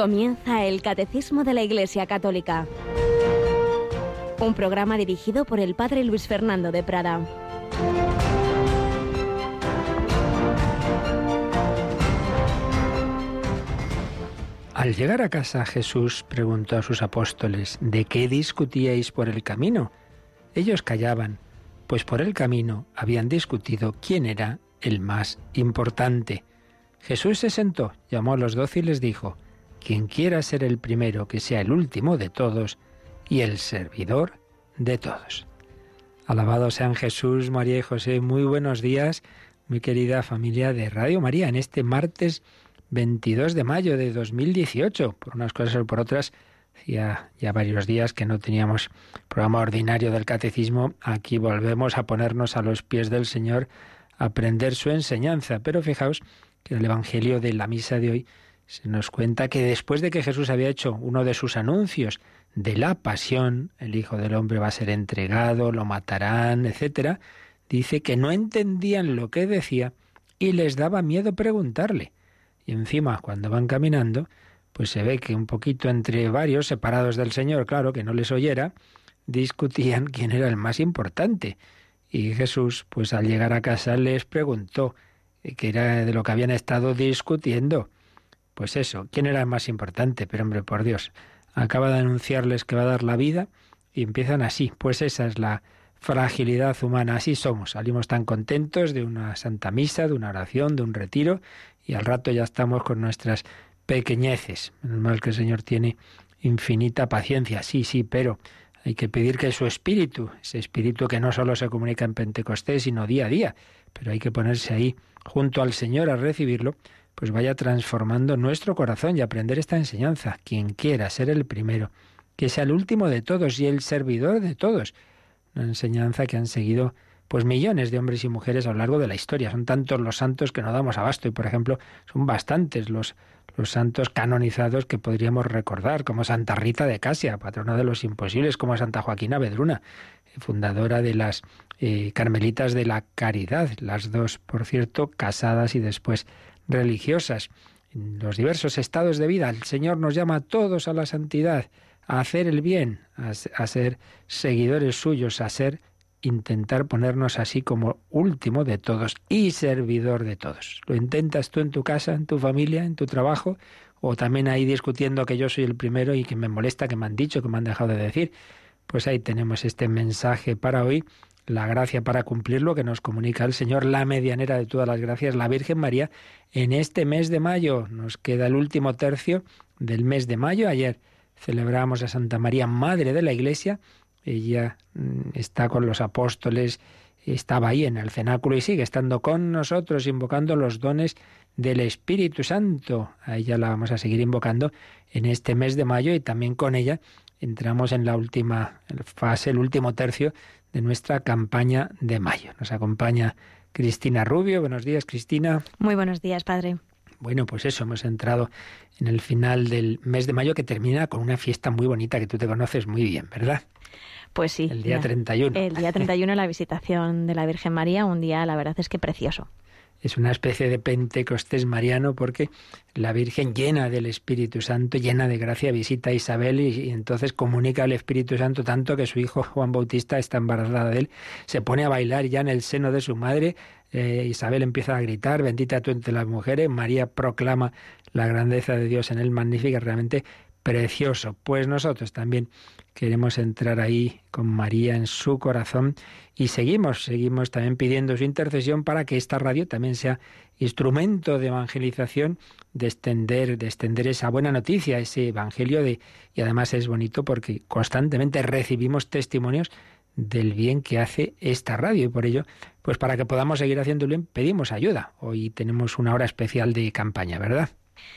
Comienza el Catecismo de la Iglesia Católica. Un programa dirigido por el Padre Luis Fernando de Prada. Al llegar a casa Jesús preguntó a sus apóstoles, ¿de qué discutíais por el camino? Ellos callaban, pues por el camino habían discutido quién era el más importante. Jesús se sentó, llamó a los doce y les dijo, quien quiera ser el primero, que sea el último de todos y el servidor de todos. Alabado sean Jesús, María y José. Muy buenos días, muy querida familia de Radio María, en este martes 22 de mayo de 2018. Por unas cosas o por otras, ya, ya varios días que no teníamos programa ordinario del catecismo. Aquí volvemos a ponernos a los pies del Señor, a aprender su enseñanza. Pero fijaos que el Evangelio de la misa de hoy se nos cuenta que después de que Jesús había hecho uno de sus anuncios de la pasión, el Hijo del Hombre va a ser entregado, lo matarán, etcétera, dice que no entendían lo que decía y les daba miedo preguntarle. Y encima, cuando van caminando, pues se ve que un poquito entre varios, separados del Señor, claro, que no les oyera, discutían quién era el más importante. Y Jesús, pues al llegar a casa les preguntó qué era de lo que habían estado discutiendo. Pues eso, ¿quién era el más importante? Pero hombre, por Dios, acaba de anunciarles que va a dar la vida y empiezan así. Pues esa es la fragilidad humana, así somos. Salimos tan contentos de una santa misa, de una oración, de un retiro y al rato ya estamos con nuestras pequeñeces. Menos mal que el Señor tiene infinita paciencia, sí, sí, pero hay que pedir que su espíritu, ese espíritu que no solo se comunica en Pentecostés, sino día a día, pero hay que ponerse ahí junto al Señor a recibirlo, pues vaya transformando nuestro corazón y aprender esta enseñanza. Quien quiera ser el primero, que sea el último de todos y el servidor de todos. Una enseñanza que han seguido pues millones de hombres y mujeres a lo largo de la historia. Son tantos los santos que no damos abasto y, por ejemplo, son bastantes los, los santos canonizados que podríamos recordar, como Santa Rita de Casia, patrona de los imposibles, como Santa Joaquina Vedruna, fundadora de las eh, Carmelitas de la Caridad, las dos, por cierto, casadas y después religiosas. En los diversos estados de vida, el Señor nos llama a todos a la santidad, a hacer el bien, a, a ser seguidores suyos, a ser intentar ponernos así como último de todos y servidor de todos. ¿Lo intentas tú en tu casa, en tu familia, en tu trabajo? ¿O también ahí discutiendo que yo soy el primero y que me molesta, que me han dicho, que me han dejado de decir? Pues ahí tenemos este mensaje para hoy la gracia para cumplirlo que nos comunica el Señor, la medianera de todas las gracias, la Virgen María, en este mes de mayo. Nos queda el último tercio del mes de mayo. Ayer celebramos a Santa María, Madre de la Iglesia. Ella mm, está con los apóstoles, estaba ahí en el cenáculo y sigue estando con nosotros, invocando los dones del Espíritu Santo. A ella la vamos a seguir invocando en este mes de mayo y también con ella entramos en la última fase, el último tercio de nuestra campaña de mayo. Nos acompaña Cristina Rubio. Buenos días, Cristina. Muy buenos días, padre. Bueno, pues eso, hemos entrado en el final del mes de mayo que termina con una fiesta muy bonita que tú te conoces muy bien, ¿verdad? Pues sí. El día 31. El día 31, la visitación de la Virgen María, un día, la verdad es que precioso es una especie de Pentecostés mariano porque la Virgen llena del Espíritu Santo, llena de gracia, visita a Isabel y, entonces comunica al Espíritu Santo tanto que su hijo Juan Bautista está embarazada de él, se pone a bailar ya en el seno de su madre, eh, Isabel empieza a gritar, bendita tú entre las mujeres, María proclama la grandeza de Dios en él, magnífica, realmente precioso. Pues nosotros también queremos entrar ahí con María en su corazón y seguimos, seguimos también pidiendo su intercesión para que esta radio también sea instrumento de evangelización, de extender, de extender esa buena noticia, ese evangelio de y además es bonito porque constantemente recibimos testimonios del bien que hace esta radio y por ello, pues para que podamos seguir haciendo bien, pedimos ayuda. Hoy tenemos una hora especial de campaña, ¿verdad?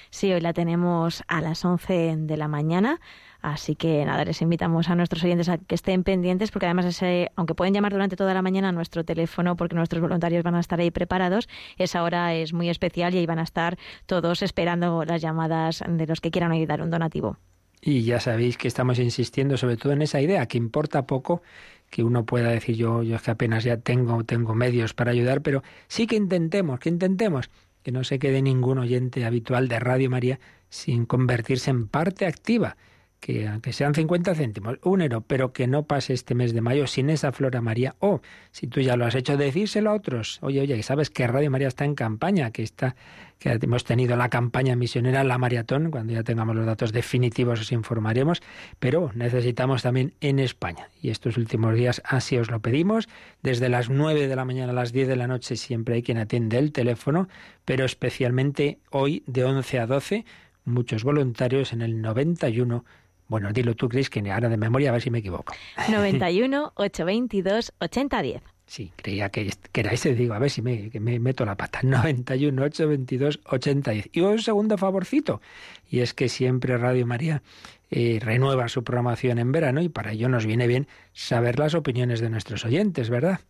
Sí, hoy la tenemos a las 11 de la mañana. Así que nada, les invitamos a nuestros oyentes a que estén pendientes porque además ese, aunque pueden llamar durante toda la mañana a nuestro teléfono porque nuestros voluntarios van a estar ahí preparados, esa hora es muy especial y ahí van a estar todos esperando las llamadas de los que quieran ayudar un donativo. Y ya sabéis que estamos insistiendo sobre todo en esa idea, que importa poco que uno pueda decir yo, yo es que apenas ya tengo, tengo medios para ayudar, pero sí que intentemos, que intentemos que no se quede ningún oyente habitual de Radio María sin convertirse en parte activa que aunque sean 50 céntimos, un euro, pero que no pase este mes de mayo sin esa Flora María. O, si tú ya lo has hecho, decírselo a otros. Oye, oye, sabes que Radio María está en campaña, que está, que hemos tenido la campaña misionera, la maratón, cuando ya tengamos los datos definitivos os informaremos, pero necesitamos también en España. Y estos últimos días así os lo pedimos. Desde las 9 de la mañana a las 10 de la noche siempre hay quien atiende el teléfono, pero especialmente hoy de 11 a 12 muchos voluntarios en el 91 bueno, dilo tú, Cris, que ahora de memoria a ver si me equivoco. 91 822 8010. Sí, creía que, era ese, digo, a ver si me, me meto la pata. 91 822 8010. Y un segundo favorcito, y es que siempre Radio María eh, renueva su programación en verano y para ello nos viene bien saber las opiniones de nuestros oyentes, ¿verdad?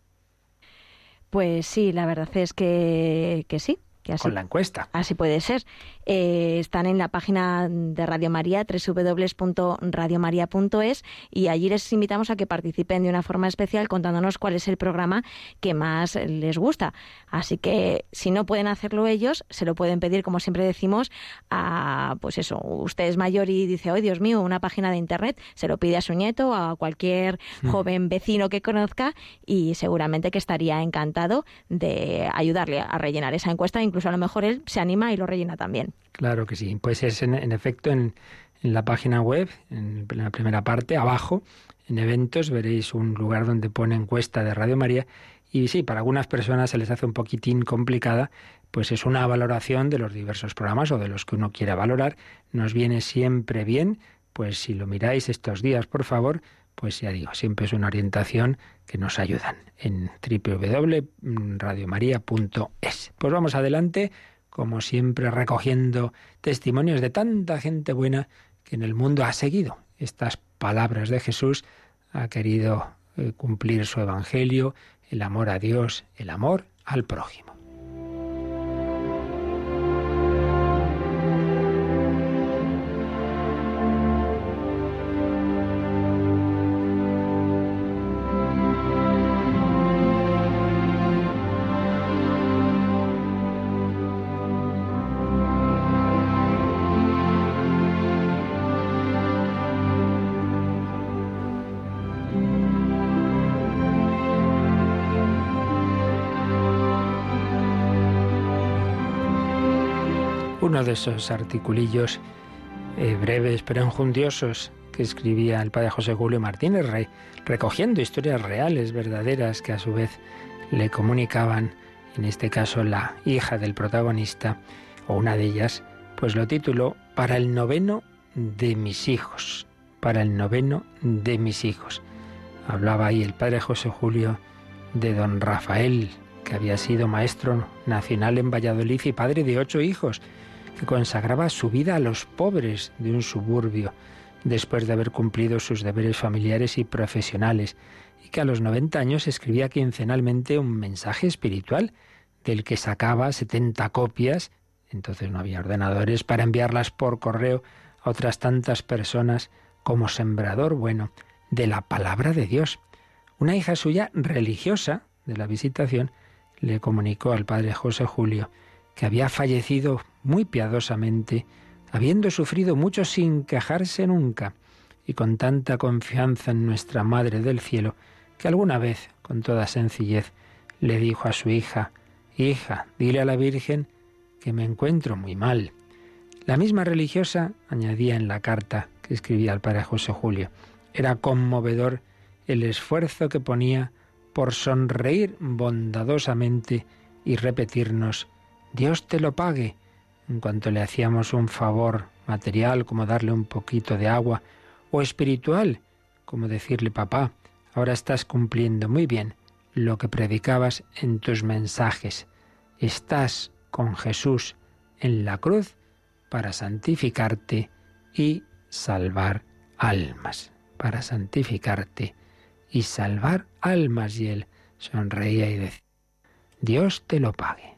Pues sí, la verdad es que, que sí. Que Con la encuesta. Así puede ser. Eh, están en la página de Radio María, www.radiomaria.es, y allí les invitamos a que participen de una forma especial contándonos cuál es el programa que más les gusta. Así que si no pueden hacerlo ellos, se lo pueden pedir, como siempre decimos, a, pues eso, usted es mayor y dice, oh Dios mío, una página de internet, se lo pide a su nieto, a cualquier mm. joven vecino que conozca, y seguramente que estaría encantado de ayudarle a rellenar esa encuesta, incluso a lo mejor él se anima y lo rellena también. Claro que sí. Pues es en, efecto en, la página web, en la primera parte, abajo, en eventos, veréis un lugar donde pone encuesta de Radio María. Y sí, para algunas personas se les hace un poquitín complicada, pues es una valoración de los diversos programas o de los que uno quiera valorar. Nos viene siempre bien, pues si lo miráis estos días, por favor, pues ya digo, siempre es una orientación que nos ayudan en www.radiomaria.es. Pues vamos adelante como siempre recogiendo testimonios de tanta gente buena que en el mundo ha seguido estas palabras de Jesús, ha querido eh, cumplir su evangelio, el amor a Dios, el amor al prójimo. Uno de esos articulillos eh, breves pero enjundiosos que escribía el padre José Julio Martínez Rey, recogiendo historias reales, verdaderas, que a su vez le comunicaban, en este caso la hija del protagonista, o una de ellas, pues lo tituló Para el noveno de mis hijos, para el noveno de mis hijos. Hablaba ahí el padre José Julio de don Rafael, que había sido maestro nacional en Valladolid y padre de ocho hijos, que consagraba su vida a los pobres de un suburbio, después de haber cumplido sus deberes familiares y profesionales, y que a los 90 años escribía quincenalmente un mensaje espiritual, del que sacaba 70 copias, entonces no había ordenadores, para enviarlas por correo a otras tantas personas como sembrador bueno de la palabra de Dios. Una hija suya religiosa de la visitación le comunicó al padre José Julio que había fallecido muy piadosamente, habiendo sufrido mucho sin quejarse nunca, y con tanta confianza en nuestra Madre del Cielo, que alguna vez, con toda sencillez, le dijo a su hija, Hija, dile a la Virgen que me encuentro muy mal. La misma religiosa añadía en la carta que escribía al padre José Julio, era conmovedor el esfuerzo que ponía por sonreír bondadosamente y repetirnos Dios te lo pague. En cuanto le hacíamos un favor material, como darle un poquito de agua, o espiritual, como decirle, papá, ahora estás cumpliendo muy bien lo que predicabas en tus mensajes. Estás con Jesús en la cruz para santificarte y salvar almas, para santificarte y salvar almas. Y él sonreía y decía, Dios te lo pague.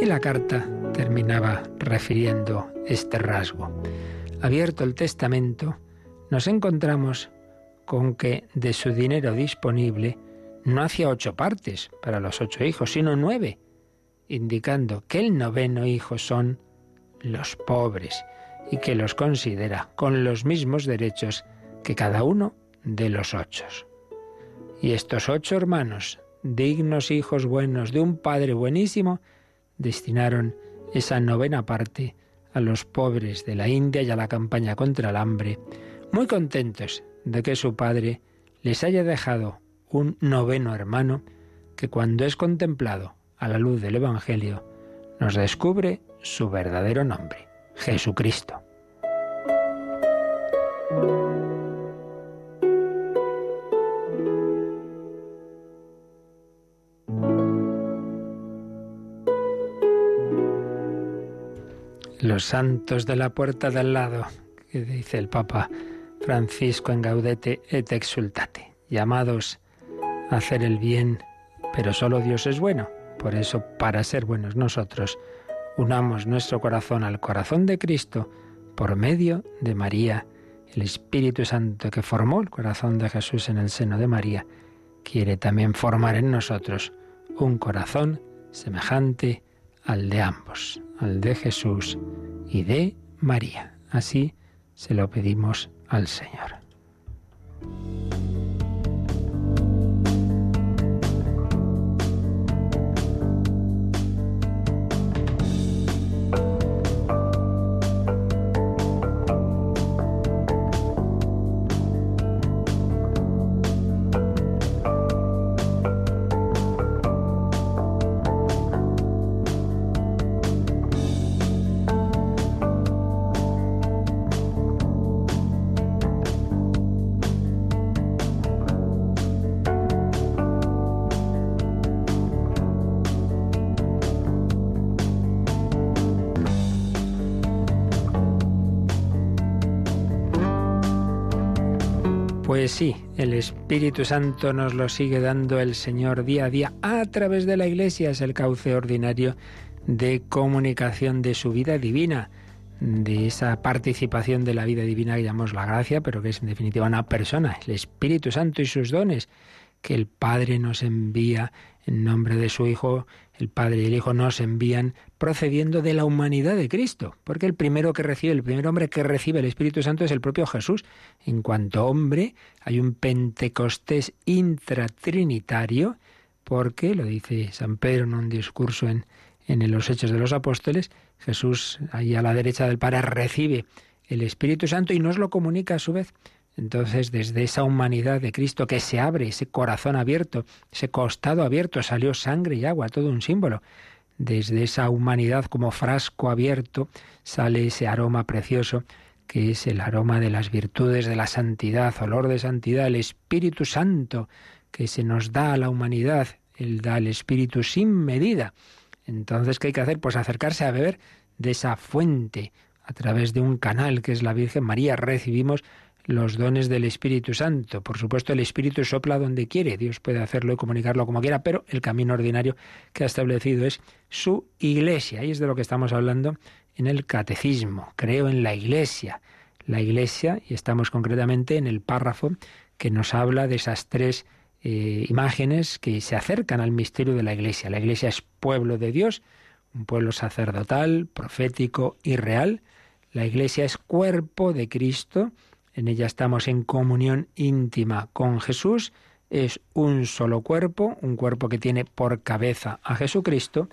Y la carta terminaba refiriendo este rasgo. Abierto el testamento, nos encontramos con que de su dinero disponible no hacía ocho partes para los ocho hijos, sino nueve, indicando que el noveno hijo son los pobres y que los considera con los mismos derechos que cada uno de los ocho. Y estos ocho hermanos, dignos hijos buenos de un padre buenísimo, destinaron esa novena parte a los pobres de la India y a la campaña contra el hambre, muy contentos de que su padre les haya dejado un noveno hermano que cuando es contemplado a la luz del Evangelio nos descubre su verdadero nombre, Jesucristo. Los santos de la puerta del lado, que dice el Papa Francisco en Gaudete et Exultate, llamados a hacer el bien, pero solo Dios es bueno. Por eso, para ser buenos nosotros, unamos nuestro corazón al corazón de Cristo por medio de María. El Espíritu Santo que formó el corazón de Jesús en el seno de María, quiere también formar en nosotros un corazón semejante al de ambos, al de Jesús y de María. Así se lo pedimos al Señor. Espíritu Santo nos lo sigue dando el Señor día a día a través de la Iglesia, es el cauce ordinario de comunicación de su vida divina, de esa participación de la vida divina que llamamos la gracia, pero que es en definitiva una persona, el Espíritu Santo y sus dones, que el Padre nos envía en nombre de su Hijo, el Padre y el Hijo nos envían procediendo de la humanidad de Cristo, porque el primero que recibe, el primer hombre que recibe el Espíritu Santo es el propio Jesús. En cuanto hombre, hay un Pentecostés intratrinitario, porque, lo dice San Pedro en un discurso en, en los Hechos de los Apóstoles, Jesús ahí a la derecha del Padre recibe el Espíritu Santo y nos lo comunica a su vez. Entonces, desde esa humanidad de Cristo que se abre, ese corazón abierto, ese costado abierto, salió sangre y agua, todo un símbolo. Desde esa humanidad como frasco abierto sale ese aroma precioso que es el aroma de las virtudes de la santidad, olor de santidad, el Espíritu Santo que se nos da a la humanidad, Él da el Espíritu sin medida. Entonces, ¿qué hay que hacer? Pues acercarse a beber de esa fuente a través de un canal que es la Virgen María. Recibimos los dones del Espíritu Santo. Por supuesto, el Espíritu sopla donde quiere, Dios puede hacerlo y comunicarlo como quiera, pero el camino ordinario que ha establecido es su iglesia. Y es de lo que estamos hablando en el catecismo. Creo en la iglesia. La iglesia, y estamos concretamente en el párrafo que nos habla de esas tres eh, imágenes que se acercan al misterio de la iglesia. La iglesia es pueblo de Dios, un pueblo sacerdotal, profético y real. La iglesia es cuerpo de Cristo, en ella estamos en comunión íntima con Jesús, es un solo cuerpo, un cuerpo que tiene por cabeza a Jesucristo,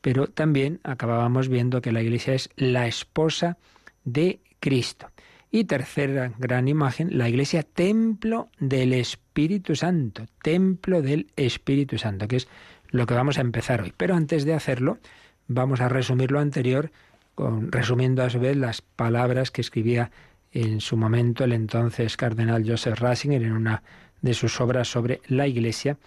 pero también acabábamos viendo que la Iglesia es la esposa de Cristo. Y tercera gran imagen, la Iglesia templo del Espíritu Santo, templo del Espíritu Santo, que es lo que vamos a empezar hoy. Pero antes de hacerlo, vamos a resumir lo anterior, con, resumiendo a su vez las palabras que escribía en su momento el entonces cardenal Joseph Ratzinger en una de sus obras sobre la Iglesia.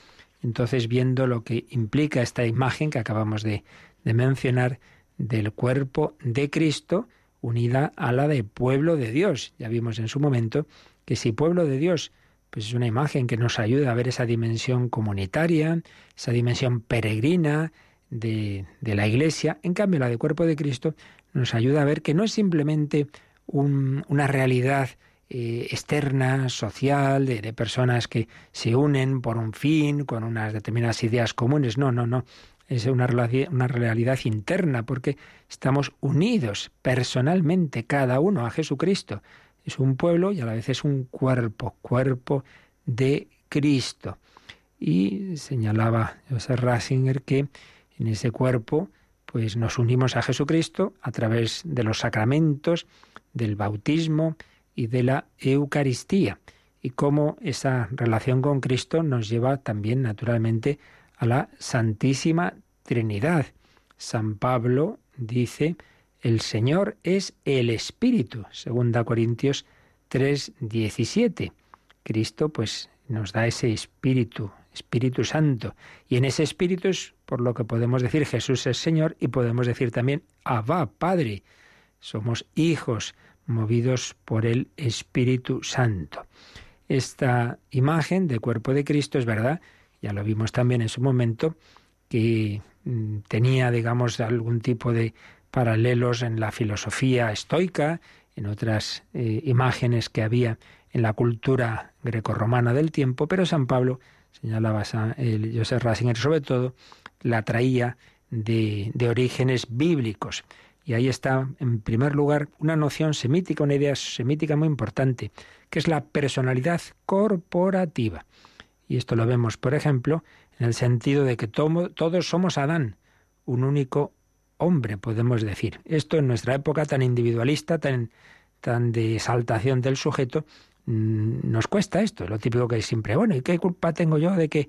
Entonces, viendo lo que implica esta imagen que acabamos de, de mencionar del cuerpo de Cristo unida a la de pueblo de Dios. Ya vimos en su momento que si pueblo de Dios pues es una imagen que nos ayuda a ver esa dimensión comunitaria, esa dimensión peregrina de, de la Iglesia. En cambio, la de cuerpo de Cristo nos ayuda a ver que no es simplemente una realidad eh, externa, social, de, personas que se unen por un fin, con unas determinadas ideas comunes. No, no, no. Es una, una realidad interna porque estamos unidos personalmente, cada uno, a Jesucristo. Es un pueblo y a la vez es un cuerpo, cuerpo de Cristo. Y señalaba José Ratzinger que en ese cuerpo pues nos unimos a Jesucristo a través de los sacramentos, del bautismo y de la Eucaristía, y cómo esa relación con Cristo nos lleva también naturalmente a la Santísima Trinidad. San Pablo dice, el Señor es el Espíritu, segunda Corintios 3, 17. Cristo pues nos da ese Espíritu, Espíritu Santo, y en ese Espíritu es por lo que podemos decir Jesús es Señor y podemos decir también Abba, Padre. Somos hijos movidos por el Espíritu Santo. Esta imagen de cuerpo de Cristo es verdad, ya lo vimos también en su momento, que mm, tenía, digamos, algún tipo de paralelos en la filosofía estoica, en otras eh, imágenes que había en la cultura grecorromana del tiempo, pero San Pablo, señalaba el Joseph Ratzinger sobre todo, la traía de orígenes bíblicos. Y ahí está, en primer lugar, una noción semítica, una idea semítica muy importante, que es la personalidad corporativa. Y esto lo vemos, por ejemplo, en el sentido de que todos somos Adán, un único hombre, podemos decir. Esto en nuestra época tan individualista, tan, tan de exaltación del sujeto, Mm, nos cuesta esto, lo típico que es siempre, bueno, ¿y qué culpa tengo yo de que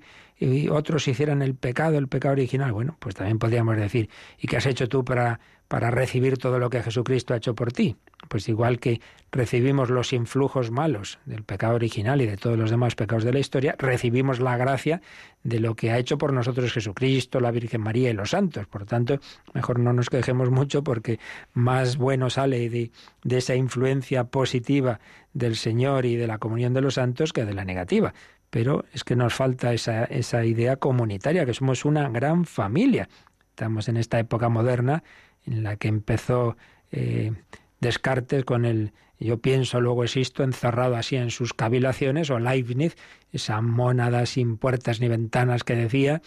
otros hicieran el pecado, el pecado original? Bueno, pues también podríamos decir, ¿y qué has hecho tú para, para recibir todo lo que Jesucristo ha hecho por ti? Pues igual que recibimos los influjos malos del pecado original y de todos los demás pecados de la historia, recibimos la gracia de lo que ha hecho por nosotros Jesucristo, la Virgen María y los santos. Por tanto, mejor no nos quejemos mucho porque más bueno sale de, de esa influencia positiva del Señor y de la comunión de los santos que de la negativa. Pero es que nos falta esa, esa idea comunitaria, que somos una gran familia. Estamos en esta época moderna en la que empezó eh, Descartes con el yo pienso, luego existo, encerrado así en sus cavilaciones, o Leibniz, esa mónada sin puertas ni ventanas que decía.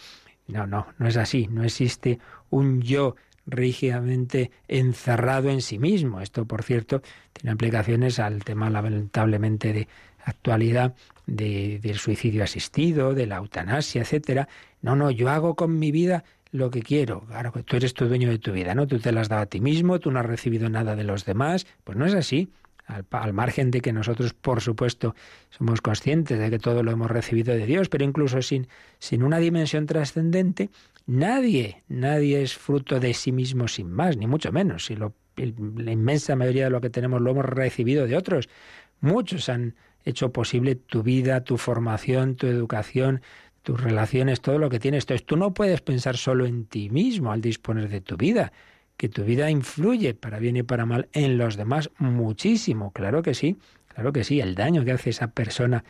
No, no, no es así, no existe un yo rígidamente encerrado en sí mismo. Esto, por cierto, tiene aplicaciones al tema lamentablemente de actualidad de, del suicidio asistido, de la eutanasia, etcétera. No, no, yo hago con mi vida lo que quiero. Claro, tú eres tu dueño de tu vida, ¿no? Tú te la has dado a ti mismo, tú no has recibido nada de los demás. Pues no es así. Al, al, margen de que nosotros, por supuesto, somos conscientes de que todo lo hemos recibido de Dios, pero incluso sin, sin una dimensión trascendente, nadie, nadie es fruto de sí mismo sin más, ni mucho menos. Si lo, la inmensa mayoría de lo que tenemos lo hemos recibido de otros. Muchos han hecho posible tu vida, tu formación, tu educación, tus relaciones, todo lo que tienes. Entonces tú no puedes pensar solo en ti mismo al disponer de tu vida, que tu vida influye para bien y para mal en los demás muchísimo, claro que sí, claro que sí, el daño que hace esa persona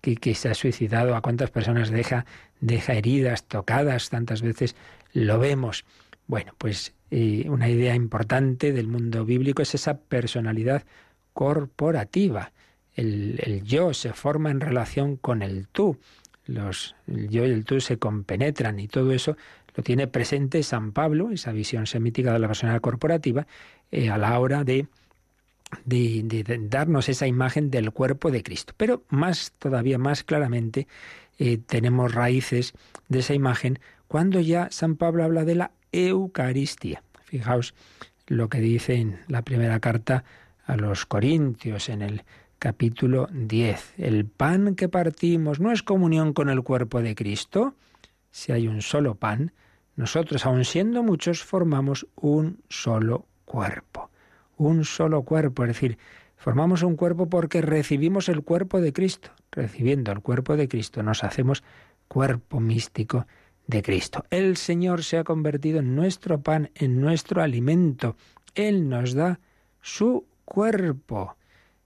que, se ha suicidado, a cuántas personas deja, deja heridas, tocadas, tantas veces lo vemos. Bueno, pues eh, una idea importante del mundo bíblico es esa personalidad corporativa. El yo se forma en relación con el tú los, yo y el tú se compenetran y todo eso lo tiene presente San Pablo, esa visión semítica de la personalidad corporativa, eh, a la hora de, de, darnos esa imagen del cuerpo de Cristo. Pero más, todavía más claramente, eh, tenemos raíces de esa imagen cuando ya San Pablo habla de la Eucaristía. Fijaos lo que dice en la primera carta a los Corintios, en el capítulo 10. El pan que partimos no es comunión con el cuerpo de Cristo. Si hay un solo pan, nosotros, aun siendo muchos, formamos un solo cuerpo. Un solo cuerpo, es decir, formamos un cuerpo porque recibimos el cuerpo de Cristo. Recibiendo el cuerpo de Cristo nos hacemos cuerpo místico de Cristo. El Señor se ha convertido en nuestro pan, en nuestro alimento. Él nos da su cuerpo.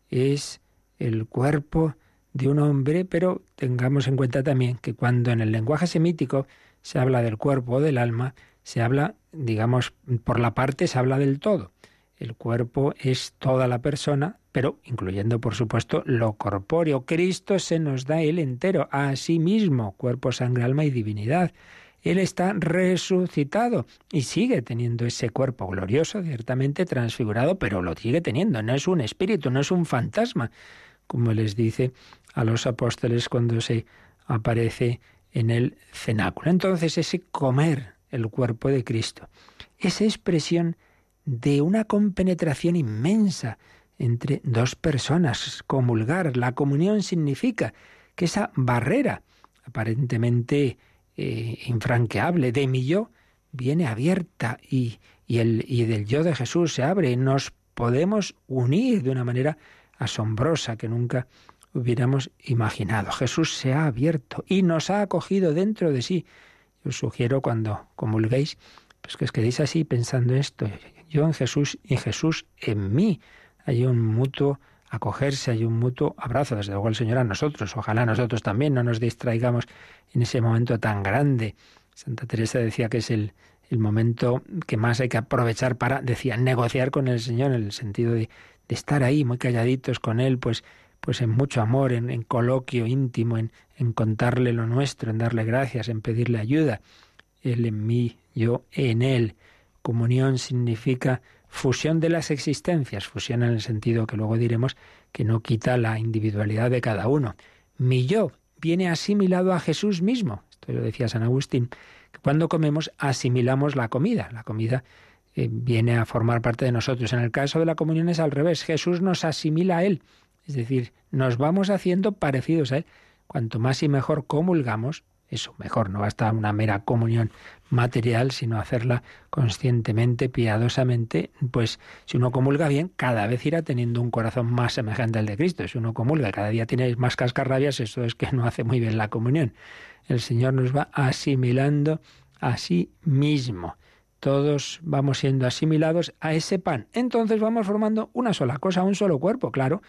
Es el cuerpo de un hombre, pero tengamos en cuenta también que cuando en el lenguaje semítico se habla del cuerpo o del alma, se habla, digamos, por la parte se habla del todo. El cuerpo es toda la persona, pero incluyendo, por supuesto, lo corpóreo. Cristo se nos da él entero, a sí mismo, cuerpo, sangre, alma y divinidad. Él está resucitado y sigue teniendo ese cuerpo glorioso, ciertamente transfigurado, pero lo sigue teniendo. No es un espíritu, no es un fantasma, como les dice a los apóstoles cuando se aparece en el cenáculo. Entonces ese comer el cuerpo de Cristo, esa expresión de una compenetración inmensa entre dos personas, comulgar, la comunión significa que esa barrera aparentemente eh, infranqueable de mi yo viene abierta y, y, el, y del yo de Jesús se abre. Nos podemos unir de una manera asombrosa que nunca hubiéramos imaginado. Jesús se ha abierto y nos ha acogido dentro de sí. Yo sugiero cuando comulguéis, pues que os quedéis así pensando esto. Yo en Jesús y Jesús en mí. Hay un mutuo acogerse, hay un mutuo abrazo, desde luego el Señor a nosotros. Ojalá nosotros también no nos distraigamos en ese momento tan grande. Santa Teresa decía que es el, el momento que más hay que aprovechar para, decía, negociar con el Señor, en el sentido de, de estar ahí muy calladitos con Él, pues pues en mucho amor, en, coloquio íntimo, en, en, contarle lo nuestro, en darle gracias, en pedirle ayuda. Él en mí, yo en Él. Comunión significa fusión de las existencias, fusión en el sentido que luego diremos que no quita la individualidad de cada uno. Mi yo viene asimilado a Jesús mismo. Esto lo decía San Agustín, que cuando comemos asimilamos la comida. La comida eh, viene a formar parte de nosotros. En el caso de la comunión es al revés. Jesús nos asimila a Él. Es decir, nos vamos haciendo parecidos a Él. Cuanto más y mejor comulgamos, eso mejor, no basta una mera comunión material, sino hacerla conscientemente, piadosamente, pues si uno comulga bien, cada vez irá teniendo un corazón más semejante al de Cristo. Si uno comulga, cada día tiene más cascarrabias, eso es que no hace muy bien la comunión. El Señor nos va asimilando a sí mismo. Todos vamos siendo asimilados a ese pan. Entonces vamos formando una sola cosa, un solo cuerpo, claro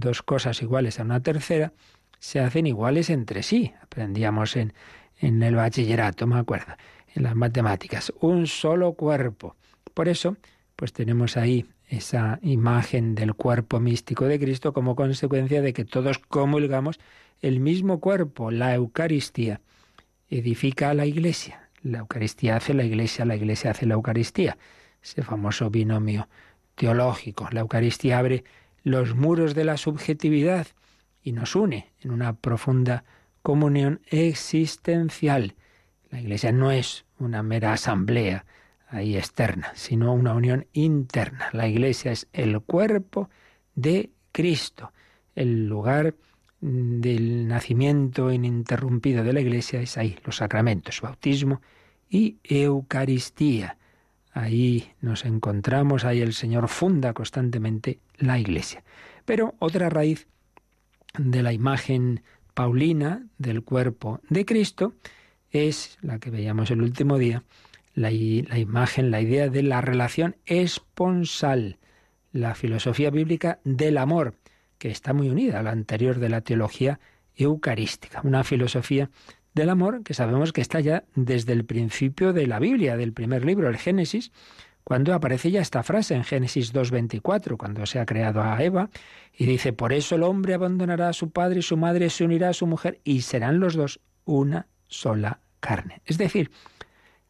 dos cosas iguales a una tercera, se hacen iguales entre sí. Aprendíamos en, en el bachillerato, me acuerdo, en las matemáticas. Un solo cuerpo. Por eso, pues tenemos ahí esa imagen del cuerpo místico de Cristo como consecuencia de que todos comulgamos el mismo cuerpo, la Eucaristía. Edifica a la Iglesia. La Eucaristía hace la Iglesia, la Iglesia hace la Eucaristía. Ese famoso binomio teológico. La Eucaristía abre los muros de la subjetividad y nos une en una profunda comunión existencial. La Iglesia no es una mera asamblea ahí externa, sino una unión interna. La Iglesia es el cuerpo de Cristo. El lugar del nacimiento ininterrumpido de la Iglesia es ahí, los sacramentos, bautismo y Eucaristía. Ahí nos encontramos, ahí el Señor funda constantemente la Iglesia. Pero otra raíz de la imagen paulina del cuerpo de Cristo es la que veíamos el último día, la, la imagen, la idea de la relación esponsal, la filosofía bíblica del amor, que está muy unida a la anterior de la teología eucarística, una filosofía del amor que sabemos que está ya desde el principio de la Biblia, del primer libro, el Génesis, cuando aparece ya esta frase en Génesis 2.24, cuando se ha creado a Eva, y dice, por eso el hombre abandonará a su padre y su madre se unirá a su mujer y serán los dos una sola carne. Es decir,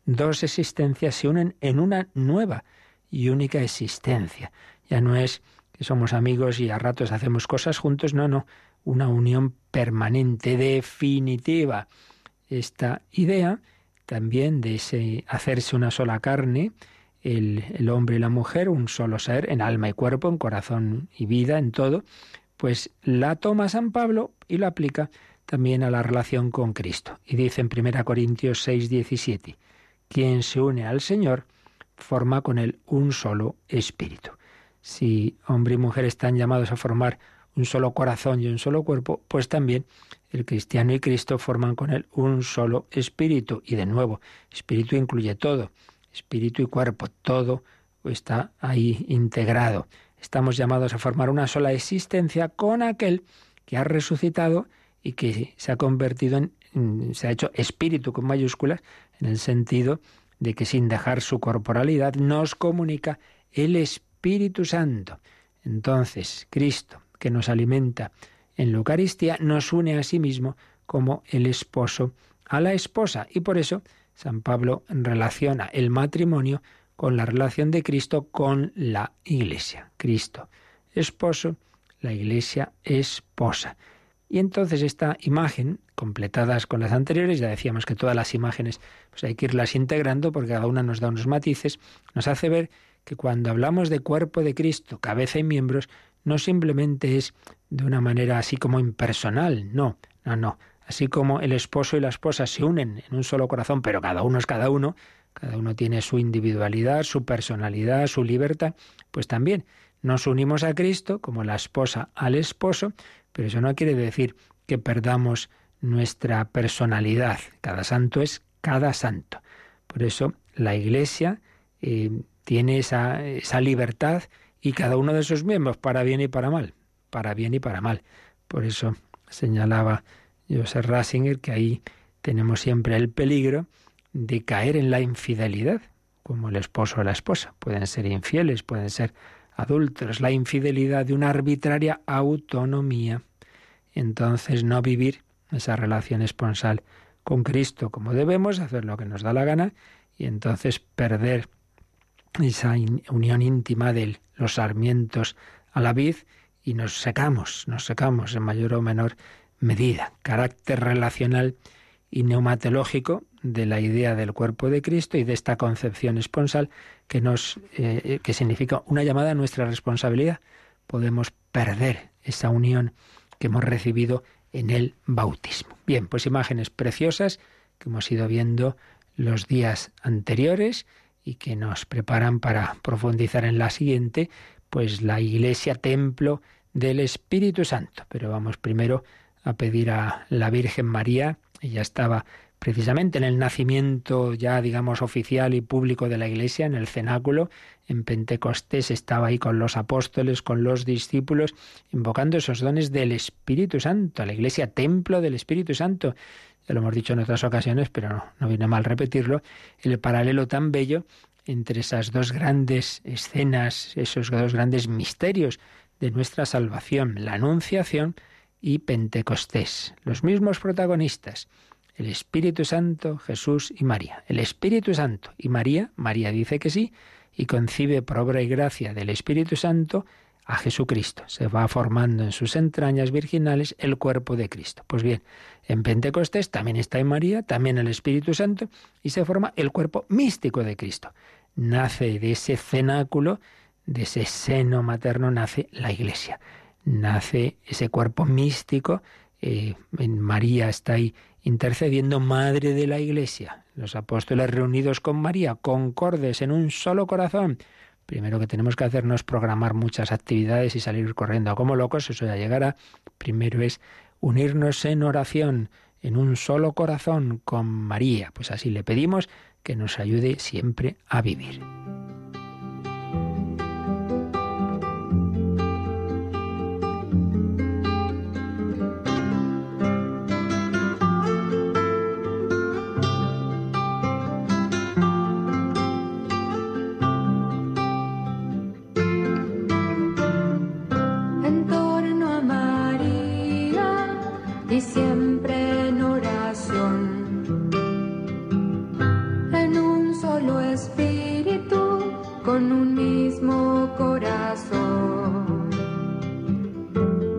dos existencias se unen en una nueva y única existencia. Ya no es que somos amigos y a ratos hacemos cosas juntos, no, no, una unión permanente, definitiva esta idea también de ese hacerse una sola carne, el, hombre y la mujer, un solo ser, en alma y cuerpo, en corazón y vida, en todo, pues la toma San Pablo y la aplica también a la relación con Cristo. Y dice en 1 Corintios 6, 17, quien se une al Señor forma con él un solo espíritu. Si hombre y mujer están llamados a formar un solo corazón y un solo cuerpo, pues también el cristiano y Cristo forman con él un solo espíritu. Y de nuevo, espíritu incluye todo, espíritu y cuerpo, todo está ahí integrado. Estamos llamados a formar una sola existencia con aquel que ha resucitado y que se ha convertido en, se ha hecho espíritu con mayúsculas, en el sentido de que sin dejar su corporalidad nos comunica el espíritu Santo. Entonces, Cristo, que nos alimenta en la Eucaristía, nos une a sí mismo como el esposo a la esposa. Y por eso San Pablo relaciona el matrimonio con la relación de Cristo con la Iglesia. Cristo, esposo, la Iglesia, esposa. Y entonces esta imagen, completadas con las anteriores, ya decíamos que todas las imágenes pues hay que irlas integrando porque cada una nos da unos matices, nos hace ver que cuando hablamos de cuerpo de Cristo, cabeza y miembros, no simplemente es de una manera así como impersonal, no, no, no. Así como el esposo y la esposa se unen en un solo corazón, pero cada uno es cada uno, cada uno tiene su individualidad, su personalidad, su libertad, pues también nos unimos a Cristo como la esposa al esposo, pero eso no quiere decir que perdamos nuestra personalidad. Cada santo es cada santo. Por eso la Iglesia eh, tiene esa, esa libertad y cada uno de sus miembros, para bien y para mal, para bien y para mal. Por eso señalaba Joseph Rasinger que ahí tenemos siempre el peligro de caer en la infidelidad, como el esposo o la esposa. Pueden ser infieles, pueden ser adultos, la infidelidad de una arbitraria autonomía. Entonces no vivir esa relación esponsal con Cristo como debemos, hacer lo que nos da la gana y entonces perder esa unión íntima de los sarmientos a la vid y nos secamos, nos secamos en mayor o menor medida. Carácter relacional y neumatológico de la idea del cuerpo de Cristo y de esta concepción esponsal que nos eh, que significa una llamada a nuestra responsabilidad. Podemos perder esa unión que hemos recibido en el bautismo. Bien, pues imágenes preciosas que hemos ido viendo los días anteriores y que nos preparan para profundizar en la siguiente, pues la iglesia templo del Espíritu Santo. Pero vamos primero pedir a la Virgen María, ella estaba precisamente en el nacimiento ya digamos oficial y público de la Iglesia, en el cenáculo, en Pentecostés estaba ahí con los apóstoles, con los discípulos, invocando esos dones del Espíritu Santo, a la Iglesia templo del Espíritu Santo. Ya lo hemos dicho en otras ocasiones, pero no, no viene mal repetirlo, el paralelo tan bello entre esas dos grandes escenas, esos dos grandes misterios de nuestra salvación, la Anunciación y Pentecostés, los mismos protagonistas, el Espíritu Santo, Jesús y María. El Espíritu Santo y María, María dice que sí, y concibe por obra y gracia del Espíritu Santo a Jesucristo. Se va formando en sus entrañas virginales el cuerpo de Cristo. Pues bien, en Pentecostés también está en María, también el Espíritu Santo, y se forma el cuerpo místico de Cristo. Nace de ese cenáculo, de ese seno materno, nace la Iglesia. Nace ese cuerpo místico. Eh, en María está ahí intercediendo Madre de la Iglesia. Los apóstoles reunidos con María, concordes en un solo corazón primero que tenemos que hacer no es programar muchas actividades y salir corriendo como locos, eso ya llegará. Primero es unirnos en oración, en un solo corazón con María. Pues así le pedimos que nos ayude siempre a vivir. y siempre en oración. En un solo espíritu, con un mismo corazón.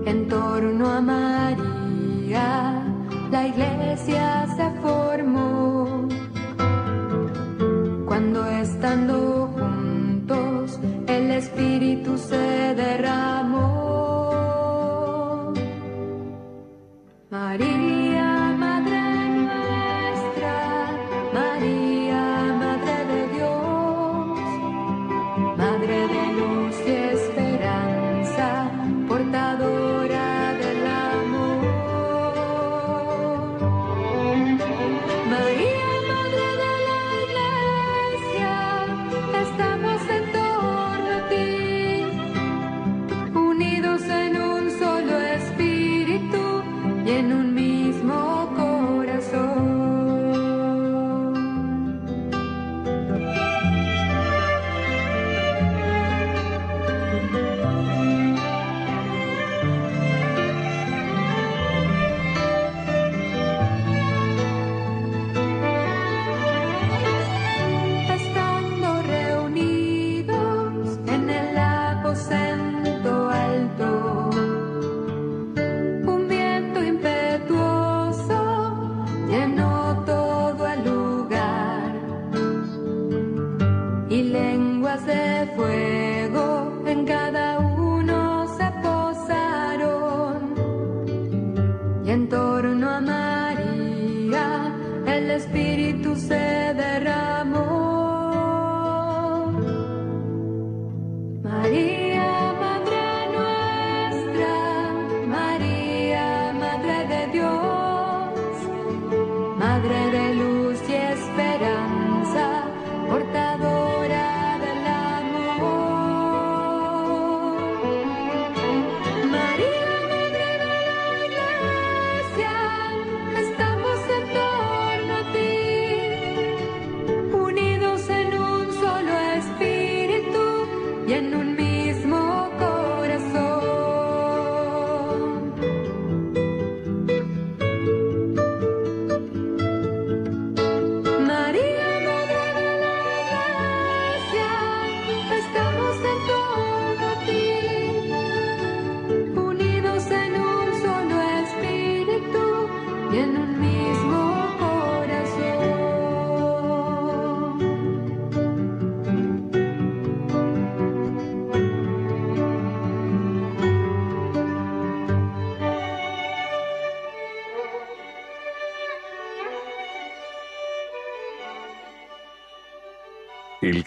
En torno a más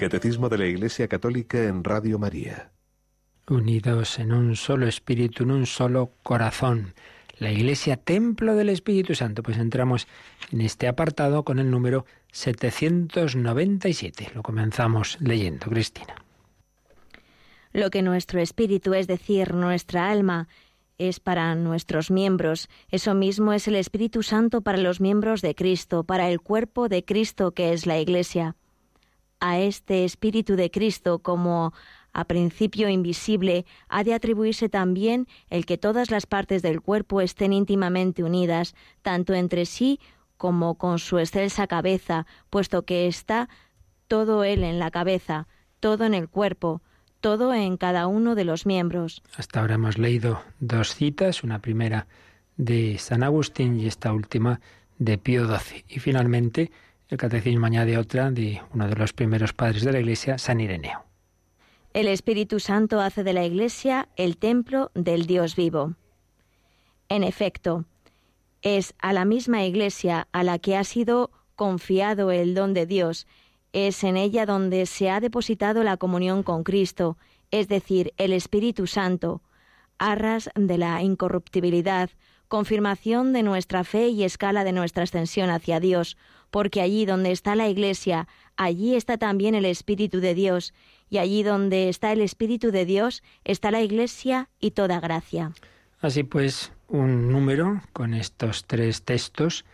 Catecismo de la Iglesia Católica en Radio María. Unidos en un solo espíritu, en un solo corazón. La Iglesia, templo del Espíritu Santo. Pues entramos en este apartado con el número 797. Lo comenzamos leyendo, Cristina. Lo que nuestro espíritu, es decir, nuestra alma, es para nuestros miembros. Eso mismo es el Espíritu Santo para los miembros de Cristo, para el cuerpo de Cristo que es la Iglesia a este Espíritu de Cristo como a principio invisible, ha de atribuirse también el que todas las partes del cuerpo estén íntimamente unidas, tanto entre sí como con su excelsa cabeza, puesto que está todo él en la cabeza, todo en el cuerpo, todo en cada uno de los miembros. Hasta ahora hemos leído dos citas, una primera de San Agustín y esta última de Pío XII. Y finalmente el catecismo añade otra de uno de los primeros padres de la Iglesia, San Ireneo. El Espíritu Santo hace de la Iglesia el templo del Dios vivo. En efecto, es a la misma Iglesia a la que ha sido confiado el don de Dios, es en ella donde se ha depositado la comunión con Cristo, es decir, el Espíritu Santo, arras de la incorruptibilidad, confirmación de nuestra fe y escala de nuestra ascensión hacia Dios, porque allí donde está la Iglesia, allí está también el Espíritu de Dios, y allí donde está el Espíritu de Dios está la Iglesia y toda gracia. Así pues, un número con estos tres textos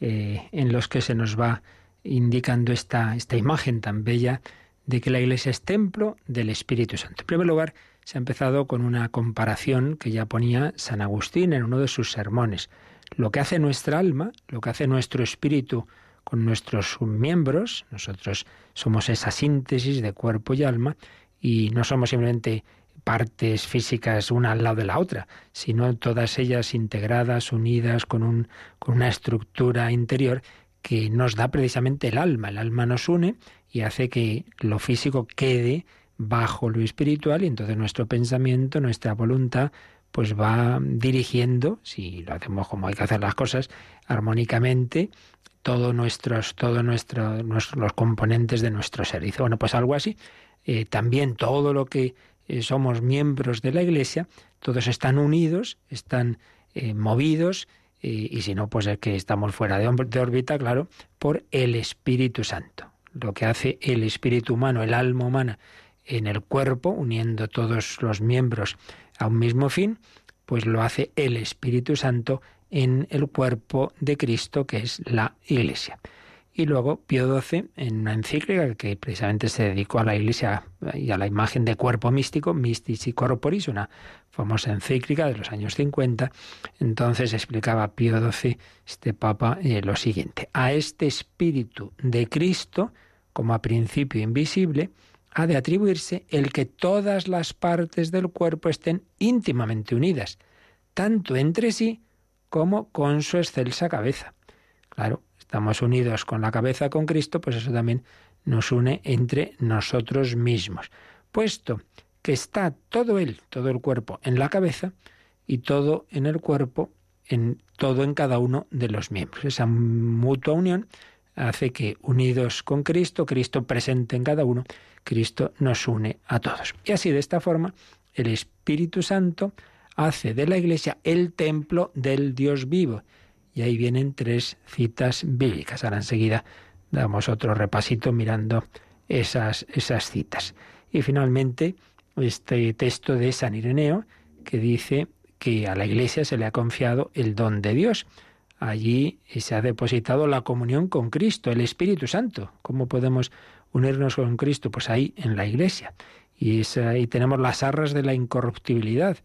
eh, en los que se nos va indicando esta, esta imagen tan bella de que la Iglesia es templo del Espíritu Santo. En primer lugar, se ha empezado con una comparación que ya ponía San Agustín en uno de sus sermones. Lo que hace nuestra alma, lo que hace nuestro espíritu con nuestros miembros, nosotros somos esa síntesis de cuerpo y alma y no somos simplemente partes físicas una al lado de la otra, sino todas ellas integradas, unidas con, un, con una estructura interior que nos da precisamente el alma. El alma nos une y hace que lo físico quede bajo lo espiritual y entonces nuestro pensamiento, nuestra voluntad, pues va dirigiendo, si lo hacemos como hay que hacer las cosas, armónicamente, todos nuestros, todos nuestro, los componentes de nuestro ser. Dice, bueno, pues algo así. Eh, también todo lo que eh, somos miembros de la Iglesia, todos están unidos, están eh, movidos, y si no, pues es que estamos fuera de órbita, claro, por el Espíritu Santo. Lo que hace el espíritu humano, el alma humana, en el cuerpo, uniendo todos los miembros a un mismo fin, pues lo hace el Espíritu Santo en el cuerpo de Cristo, que es la Iglesia. Y luego Pío XII, en una encíclica que precisamente se dedicó a la Iglesia y a la imagen de cuerpo místico, Mystis y Corporis, una famosa encíclica de los años 50, entonces explicaba Pío XII, este Papa, eh, lo siguiente. A este Espíritu de Cristo, como a principio invisible, ha de atribuirse el que todas las partes del cuerpo estén íntimamente unidas, tanto entre sí como con su excelsa cabeza. Claro, estamos unidos con la cabeza con Cristo, pues eso también nos une entre nosotros mismos. Puesto que está todo él, todo el cuerpo en la cabeza y todo en el cuerpo, en todo en cada uno de los miembros. Esa mutua unión hace que unidos con Cristo, Cristo presente en cada uno, Cristo nos une a todos. Y así de esta forma, el Espíritu Santo hace de la Iglesia el templo del Dios vivo. Y ahí vienen tres citas bíblicas. Ahora enseguida damos otro repasito mirando esas, esas citas. Y finalmente, este texto de San Ireneo que dice que a la Iglesia se le ha confiado el don de Dios. Allí se ha depositado la comunión con Cristo, el Espíritu Santo. ¿Cómo podemos unirnos con Cristo? Pues ahí en la Iglesia. Y ahí tenemos las arras de la incorruptibilidad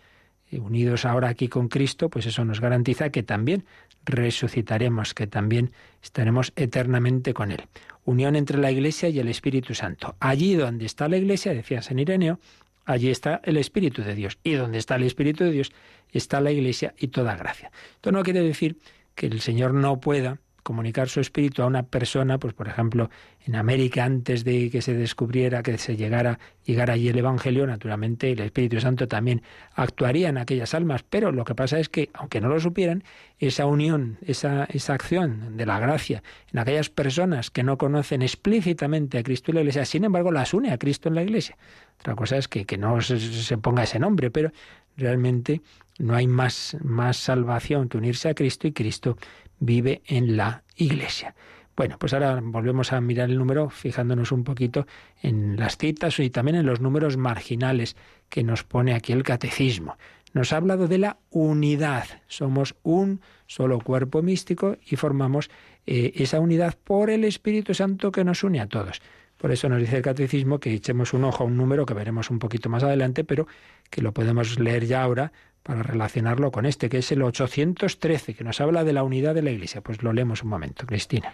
unidos ahora aquí con Cristo, pues eso nos garantiza que también resucitaremos, que también estaremos eternamente con Él. Unión entre la Iglesia y el Espíritu Santo. Allí donde está la Iglesia, decía San Ireneo, allí está el Espíritu de Dios. Y donde está el Espíritu de Dios está la Iglesia y toda gracia. Esto no quiere decir que el Señor no pueda comunicar su espíritu a una persona, pues por ejemplo, en América antes de que se descubriera, que se llegara, llegara allí el Evangelio, naturalmente el Espíritu Santo también actuaría en aquellas almas, pero lo que pasa es que, aunque no lo supieran, esa unión, esa, esa acción de la gracia en aquellas personas que no conocen explícitamente a Cristo en la Iglesia, sin embargo las une a Cristo en la Iglesia. Otra cosa es que, que no se, se ponga ese nombre, pero realmente no hay más, más salvación que unirse a Cristo y Cristo vive en la Iglesia. Bueno, pues ahora volvemos a mirar el número fijándonos un poquito en las citas y también en los números marginales que nos pone aquí el catecismo. Nos ha hablado de la unidad. Somos un solo cuerpo místico y formamos eh, esa unidad por el Espíritu Santo que nos une a todos. Por eso nos dice el catecismo que echemos un ojo a un número que veremos un poquito más adelante, pero que lo podemos leer ya ahora para relacionarlo con este, que es el 813, que nos habla de la unidad de la Iglesia. Pues lo leemos un momento, Cristina.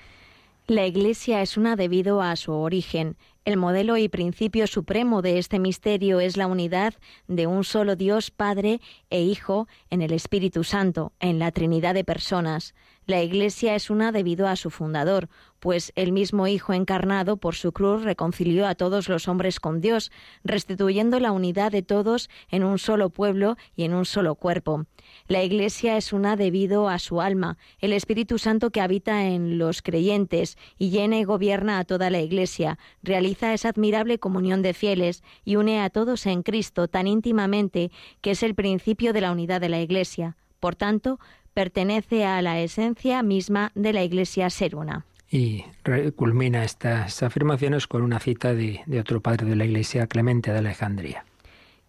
La Iglesia es una debido a su origen. El modelo y principio supremo de este misterio es la unidad de un solo Dios Padre e Hijo en el Espíritu Santo, en la Trinidad de personas. La Iglesia es una debido a su fundador, pues el mismo Hijo encarnado por su cruz reconcilió a todos los hombres con Dios, restituyendo la unidad de todos en un solo pueblo y en un solo cuerpo. La Iglesia es una debido a su alma, el Espíritu Santo que habita en los creyentes y llena y gobierna a toda la Iglesia, realiza esa admirable comunión de fieles y une a todos en Cristo tan íntimamente que es el principio de la unidad de la Iglesia. Por tanto, pertenece a la esencia misma de la Iglesia ser una. Y culmina estas afirmaciones con una cita de, de otro padre de la Iglesia, Clemente de Alejandría.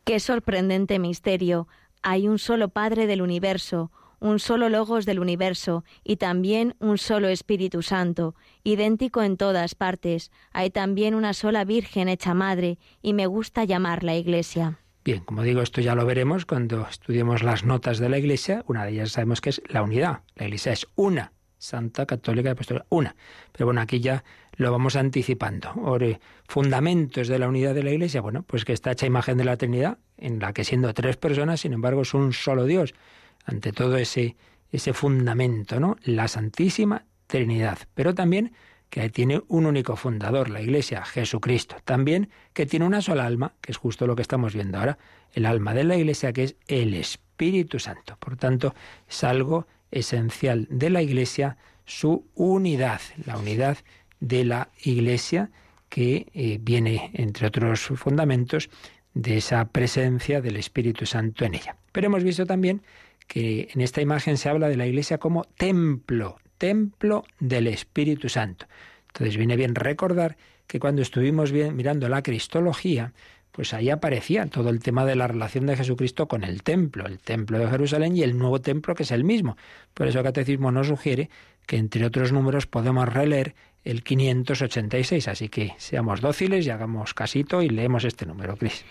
Qué sorprendente misterio. Hay un solo Padre del universo, un solo Logos del universo y también un solo Espíritu Santo, idéntico en todas partes. Hay también una sola Virgen hecha Madre y me gusta llamarla Iglesia. Bien, como digo, esto ya lo veremos cuando estudiemos las notas de la Iglesia. Una de ellas sabemos que es la unidad. La Iglesia es una, santa, católica y apostólica, una. Pero bueno, aquí ya lo vamos anticipando. Ore, fundamentos de la unidad de la Iglesia, bueno, pues que está hecha imagen de la Trinidad, en la que siendo tres personas, sin embargo, es un solo Dios. Ante todo ese, ese fundamento, ¿no? La Santísima Trinidad. Pero también que tiene un único fundador, la Iglesia, Jesucristo. También que tiene una sola alma, que es justo lo que estamos viendo ahora, el alma de la Iglesia, que es el Espíritu Santo. Por tanto, es algo esencial de la Iglesia, su unidad, la unidad de la Iglesia, que eh, viene, entre otros fundamentos, de esa presencia del Espíritu Santo en ella. Pero hemos visto también que en esta imagen se habla de la Iglesia como templo, templo del Espíritu Santo. Entonces viene bien recordar que cuando estuvimos bien mirando la Cristología, pues ahí aparecía todo el tema de la relación de Jesucristo con el templo, el templo de Jerusalén y el nuevo templo que es el mismo. Por eso el catecismo nos sugiere que entre otros números podemos releer el 586, así que seamos dóciles y hagamos casito y leemos este número, Cris.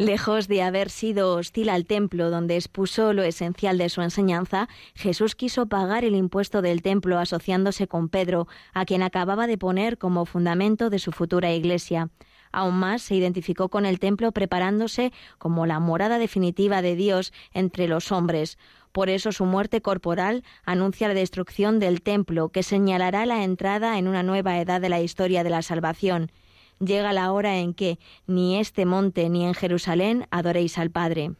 Lejos de haber sido hostil al templo donde expuso lo esencial de su enseñanza, Jesús quiso pagar el impuesto del templo asociándose con Pedro, a quien acababa de poner como fundamento de su futura iglesia. Aún más se identificó con el templo preparándose como la morada definitiva de Dios entre los hombres. Por eso su muerte corporal anuncia la destrucción del templo, que señalará la entrada en una nueva edad de la historia de la salvación llega la hora en que ni este monte ni en Jerusalén adoréis al Padre.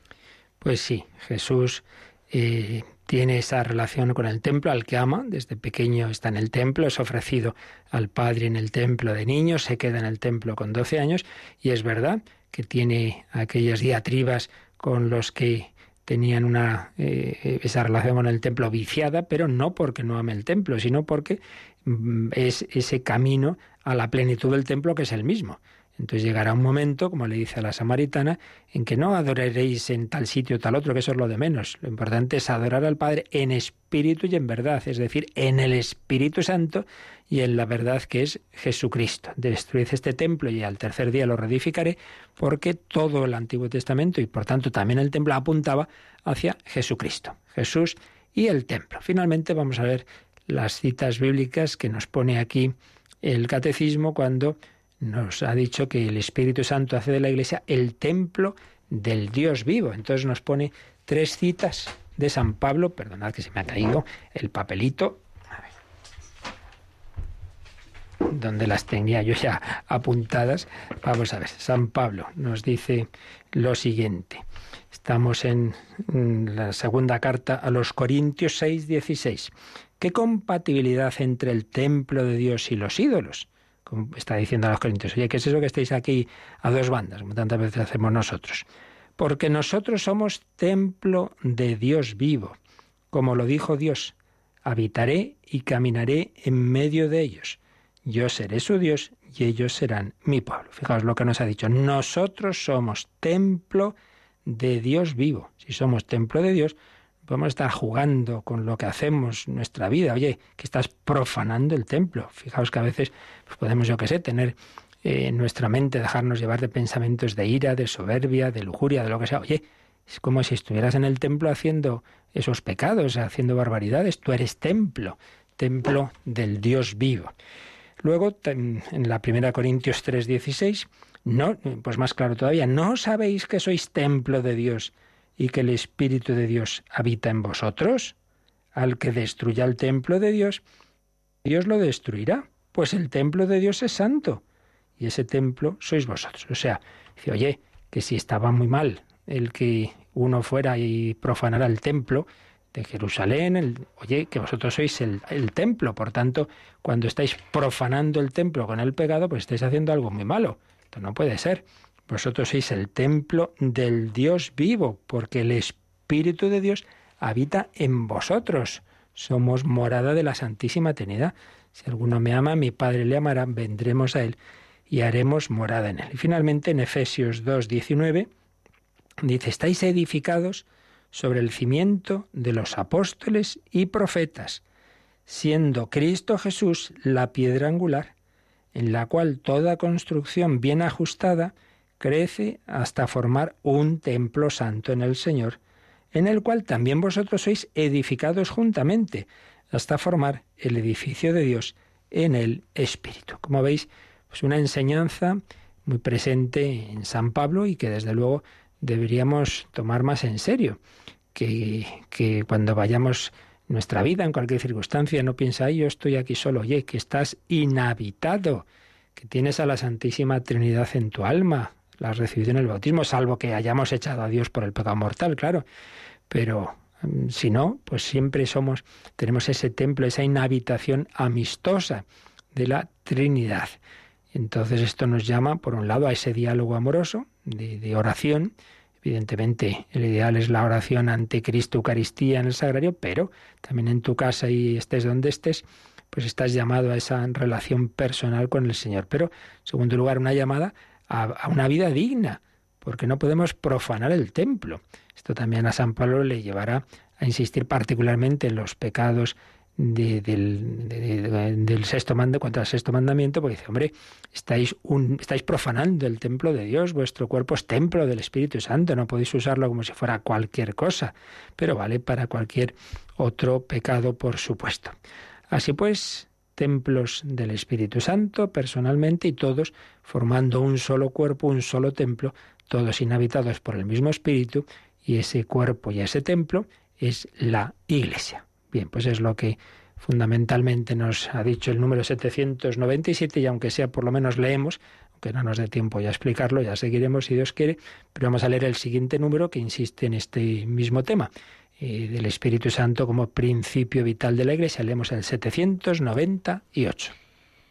Pues sí, Jesús eh, tiene esa relación con el templo al que ama, desde pequeño está en el templo, es ofrecido al Padre en el templo de niños, se queda en el templo con 12 años y es verdad que tiene aquellas diatribas con los que tenían una eh, esa relación con el templo viciada, pero no porque no ame el templo, sino porque mm, es ese camino a la plenitud del templo que es el mismo. Entonces llegará un momento, como le dice a la samaritana, en que no adoraréis en tal sitio o tal otro, que eso es lo de menos. Lo importante es adorar al Padre en espíritu y en verdad, es decir, en el Espíritu Santo y en la verdad que es Jesucristo. Destruid este templo y al tercer día lo reedificaré, porque todo el Antiguo Testamento y por tanto también el templo apuntaba hacia Jesucristo. Jesús y el templo. Finalmente vamos a ver las citas bíblicas que nos pone aquí el catecismo cuando nos ha dicho que el Espíritu Santo hace de la Iglesia el templo del Dios vivo. Entonces nos pone tres citas de San Pablo, perdonad que se me ha caído el papelito. Donde las tenía yo ya apuntadas. Vamos a ver, San Pablo nos dice lo siguiente. Estamos en la segunda carta a los Corintios 6, 16. ¿Qué compatibilidad entre el templo de Dios y los ídolos? Como está diciendo a los Corintios, oye, ¿qué es eso que estáis aquí a dos bandas, como tantas veces hacemos nosotros? Porque nosotros somos templo de Dios vivo. Como lo dijo Dios, habitaré y caminaré en medio de ellos. Yo seré su Dios y ellos serán mi pueblo. Fijaos lo que nos ha dicho. Nosotros somos templo de Dios vivo. Si somos templo de Dios, podemos estar jugando con lo que hacemos, nuestra vida. Oye, que estás profanando el templo. Fijaos que a veces pues podemos, yo qué sé, tener eh, en nuestra mente, dejarnos llevar de pensamientos de ira, de soberbia, de lujuria, de lo que sea. Oye, es como si estuvieras en el templo haciendo esos pecados, haciendo barbaridades. Tú eres templo, templo del Dios vivo. Luego, en la primera Corintios 3:16, no, pues más claro todavía, ¿no sabéis que sois templo de Dios y que el Espíritu de Dios habita en vosotros? Al que destruya el templo de Dios, Dios lo destruirá, pues el templo de Dios es santo y ese templo sois vosotros. O sea, oye, que si estaba muy mal el que uno fuera y profanara el templo de Jerusalén, el, oye, que vosotros sois el, el templo, por tanto, cuando estáis profanando el templo con el pecado, pues estáis haciendo algo muy malo. Esto no puede ser. Vosotros sois el templo del Dios vivo, porque el Espíritu de Dios habita en vosotros. Somos morada de la Santísima Trinidad. Si alguno me ama, mi Padre le amará, vendremos a él y haremos morada en él. Y finalmente en Efesios 2, 19, dice, estáis edificados sobre el cimiento de los apóstoles y profetas, siendo Cristo Jesús la piedra angular, en la cual toda construcción bien ajustada crece hasta formar un templo santo en el Señor, en el cual también vosotros sois edificados juntamente, hasta formar el edificio de Dios en el Espíritu. Como veis, pues una enseñanza muy presente en San Pablo y que desde luego deberíamos tomar más en serio. Que, que cuando vayamos nuestra vida, en cualquier circunstancia, no piensa, yo estoy aquí solo, oye, que estás inhabitado, que tienes a la Santísima Trinidad en tu alma, la has recibido en el bautismo, salvo que hayamos echado a Dios por el pecado mortal, claro. Pero mm, si no, pues siempre somos, tenemos ese templo, esa inhabitación amistosa de la Trinidad. Entonces esto nos llama, por un lado, a ese diálogo amoroso de, oración. Evidentemente, el ideal es la oración ante Cristo, Eucaristía en el sagrario, pero también en tu casa y estés donde estés, pues estás llamado a esa relación personal con el Señor. Pero, en segundo lugar, una llamada a, una vida digna, porque no podemos profanar el templo. Esto también a San Pablo le llevará a insistir particularmente en los pecados del, del, sexto mando contra el sexto mandamiento, porque dice, hombre, estáis, estáis profanando el templo de Dios, vuestro cuerpo es templo del Espíritu Santo, no podéis usarlo como si fuera cualquier cosa, pero vale para cualquier otro pecado, por supuesto. Así pues, templos del Espíritu Santo personalmente y todos formando un solo cuerpo, un solo templo, todos inhabitados por el mismo Espíritu, y ese cuerpo y ese templo es la Iglesia. Bien, pues es lo que fundamentalmente nos ha dicho el número 797 y aunque sea por lo menos leemos, aunque no nos dé tiempo ya explicarlo, ya seguiremos si Dios quiere, pero vamos a leer el siguiente número que insiste en este mismo tema. Eh, del Espíritu Santo como principio vital de la Iglesia. Leemos el 798.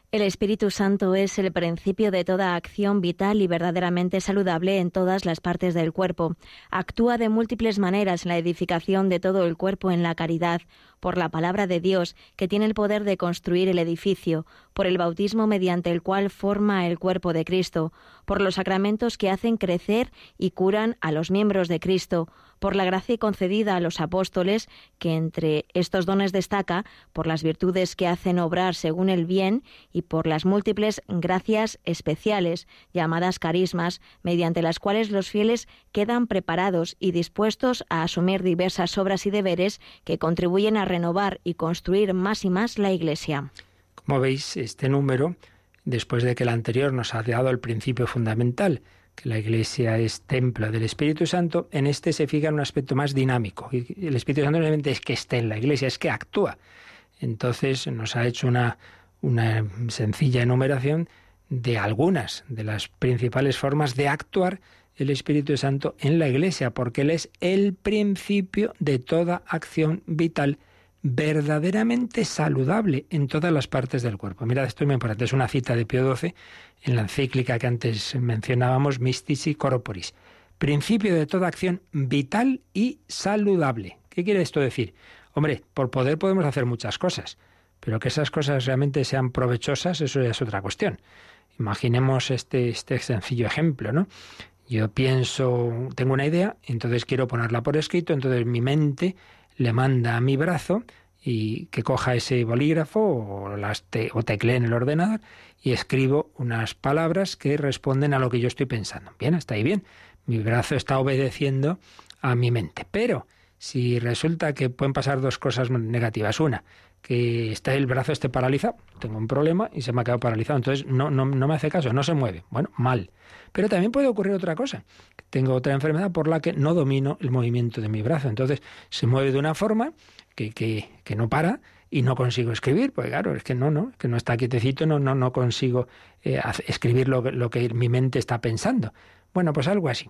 El Espíritu Santo es el principio de toda acción vital y verdaderamente saludable en todas las partes del cuerpo. Actúa de múltiples maneras en la edificación de todo el cuerpo en la caridad, por la palabra de Dios, que tiene el poder de construir el edificio, por el bautismo mediante el cual forma el cuerpo de Cristo, por los sacramentos que hacen crecer y curan a los miembros de Cristo, por la gracia concedida a los apóstoles, que entre estos dones destaca por las virtudes que hacen obrar según el bien y por las múltiples gracias especiales, llamadas carismas, mediante las cuales los fieles quedan preparados y dispuestos a asumir diversas obras y deberes que contribuyen a renovar y construir más y más la Iglesia. Como veis, este número, después de que el anterior nos ha dado el principio fundamental, que la Iglesia es templo del Espíritu Santo, en este se fija en un aspecto más dinámico. El Espíritu Santo no es que esté en la Iglesia, es que actúa. Entonces nos ha hecho una sencilla enumeración de algunas de las principales formas de actuar el Espíritu Santo en la Iglesia, porque Él es el principio de toda acción vital verdaderamente saludable en todas las partes del cuerpo. Mira, esto es muy importante, es una cita de Pío XII en la encíclica que antes mencionábamos, Mystici Corporis. Principio de toda acción vital y saludable. ¿Qué quiere esto decir? Hombre, por poder podemos hacer muchas cosas, pero que esas cosas realmente sean provechosas, eso ya es otra cuestión. Imaginemos este, este sencillo ejemplo, ¿no? Yo pienso, tengo una idea, entonces quiero ponerla por escrito, entonces mi mente le manda a mi brazo y que coja ese bolígrafo o, las o teclee en el ordenador y escribo unas palabras que responden a lo que yo estoy pensando. Bien, está ahí bien. Mi brazo está obedeciendo a mi mente. Pero si resulta que pueden pasar dos cosas negativas. Una, que está el brazo esté paralizado, tengo un problema y se me ha quedado paralizado, entonces no, no, no me hace caso, no se mueve. Bueno, mal. Pero también puede ocurrir otra cosa. Tengo otra enfermedad por la que no domino el movimiento de mi brazo. Entonces se mueve de una forma que, que, que no para y no consigo escribir, pues claro, es que no, no, que no está quietecito, no, no, no consigo eh, escribir lo, lo que mi mente está pensando. Bueno, pues algo así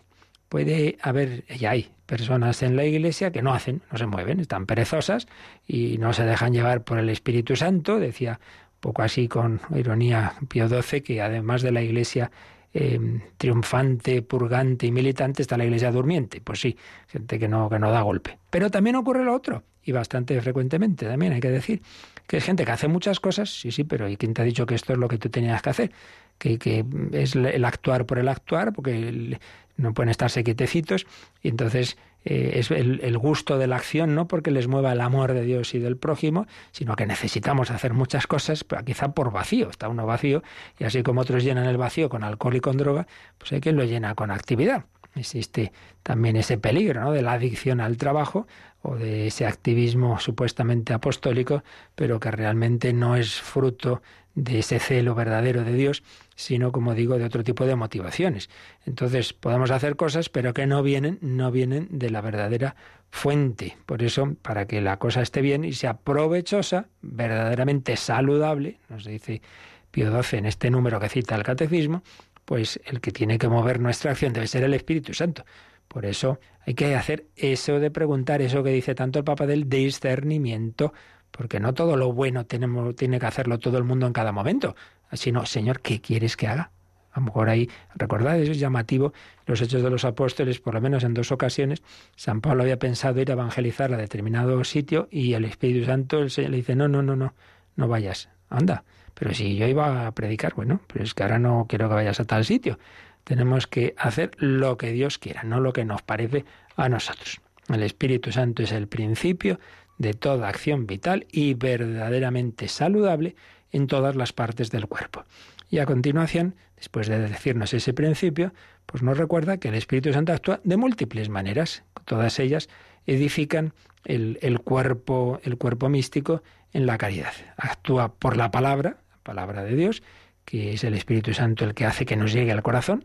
puede haber, y hay personas en la iglesia que no hacen, no se mueven, están perezosas y no se dejan llevar por el Espíritu Santo, decía un poco así con ironía Pío XII, que además de la iglesia em, triunfante, purgante y militante, está la iglesia durmiente. Pues sí, gente que no, que no da golpe. Pero también ocurre lo otro, y bastante frecuentemente también hay que decir, que es gente que hace muchas cosas, sí, sí, pero ¿y quién te ha dicho que esto es lo que tú tenías que hacer? Que, que es el actuar por el actuar, porque no pueden estarse quietecitos y entonces eh, es el, gusto de la acción, no porque les mueva el amor de Dios y del prójimo, sino que necesitamos hacer muchas cosas, quizá por vacío, está uno vacío y así como otros llenan el vacío con alcohol y con droga, pues hay quien lo llena con actividad. Existe también ese peligro ¿no? de la adicción al trabajo o de ese activismo supuestamente apostólico, pero que realmente no es fruto de ese celo verdadero de Dios, sino, como digo, de otro tipo de motivaciones. Entonces, podemos hacer cosas, pero que no vienen, no vienen de la verdadera fuente. Por eso, para que la cosa esté bien y sea provechosa, verdaderamente saludable, nos dice Pío XII en este número que cita el Catecismo, pues el que tiene que mover nuestra acción debe ser el Espíritu Santo. Por eso hay que hacer eso de preguntar, eso que dice tanto el Papa del discernimiento porque no todo lo bueno tenemos, tiene que hacerlo todo el mundo en cada momento, sino, Señor, ¿qué quieres que haga? A lo mejor ahí, recordad, eso es llamativo, los hechos de los apóstoles, por lo menos en dos ocasiones, San Pablo había pensado ir a evangelizar a determinado sitio y el Espíritu Santo le dice, no, no, no, no, no vayas, anda. Pero si yo iba a predicar, bueno, pero es que ahora no quiero que vayas a tal sitio. Tenemos que hacer lo que Dios quiera, no lo que nos parece a nosotros. El Espíritu Santo es el principio de toda acción vital y verdaderamente saludable en todas las partes del cuerpo. Y a continuación, después de decirnos ese principio, pues nos recuerda que el Espíritu Santo actúa de múltiples maneras. Todas ellas edifican el, el, cuerpo, el cuerpo místico en la caridad. Actúa por la palabra, la palabra de Dios, que es el Espíritu Santo el que hace que nos llegue al corazón.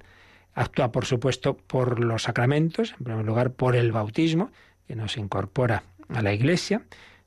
Actúa, por supuesto, por los sacramentos, en primer lugar por el bautismo, que nos incorpora a la Iglesia,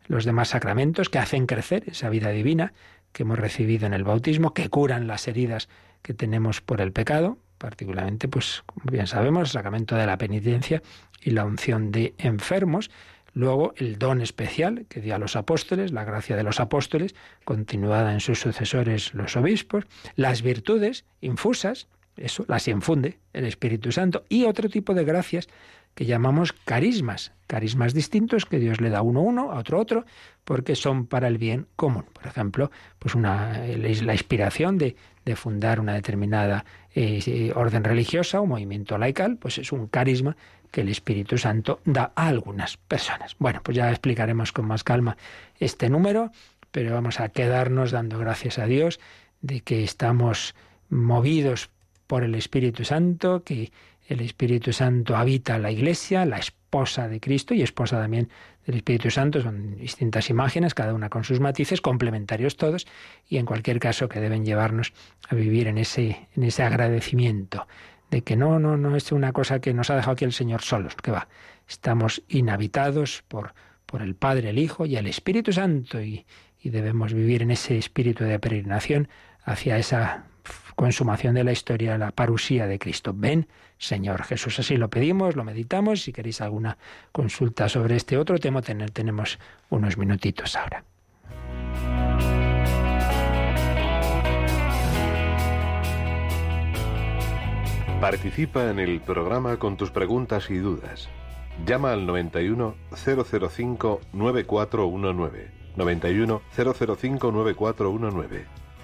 los demás sacramentos que hacen crecer esa vida divina que hemos recibido en el bautismo, que curan las heridas que tenemos por el pecado, particularmente, pues, como bien sabemos, el sacramento de la penitencia y la unción de enfermos. Luego, el don especial que dio a los apóstoles, la gracia de los apóstoles, continuada en sus sucesores los obispos, las virtudes infusas, eso las infunde el Espíritu Santo, y otro tipo de gracias que llamamos carismas, carismas distintos que Dios le da uno a uno, a otro otro, porque son para el bien común. Por ejemplo, pues una, la inspiración de, fundar una determinada eh, orden religiosa o movimiento laical, pues es un carisma que el Espíritu Santo da a algunas personas. Bueno, pues ya explicaremos con más calma este número, pero vamos a quedarnos dando gracias a Dios de que estamos movidos por el Espíritu Santo, que el Espíritu Santo habita la Iglesia, la esposa de Cristo y esposa también del Espíritu Santo. Son distintas imágenes, cada una con sus matices, complementarios todos, y en cualquier caso que deben llevarnos a vivir en ese, en ese agradecimiento de que no, no, no es una cosa que nos ha dejado aquí el Señor solos, que va, estamos inhabitados por, por el Padre, el Hijo y el Espíritu Santo, y, y debemos vivir en ese espíritu de peregrinación hacia esa consumación de la historia, la parusía de Cristo. Ven, Señor Jesús. Así lo pedimos, lo meditamos. Si queréis alguna consulta sobre este otro tema, tenemos unos minutitos ahora. Participa en el programa con tus preguntas y dudas. Llama al 91 005 9419. 91 005 9419.